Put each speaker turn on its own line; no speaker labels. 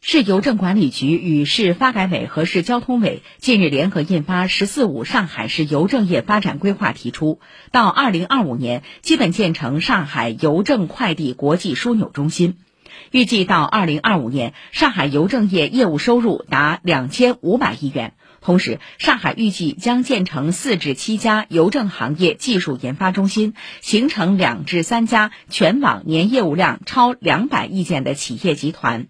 市邮政管理局与市发改委和市交通委近日联合印发《“十四五”上海市邮政业发展规划》，提出到2025年基本建成上海邮政快递国际枢纽中心。预计到2025年，上海邮政业业务收入达2500亿元。同时，上海预计将建成四至七家邮政行业技术研发中心，形成两至三家全网年业务量超200亿件的企业集团。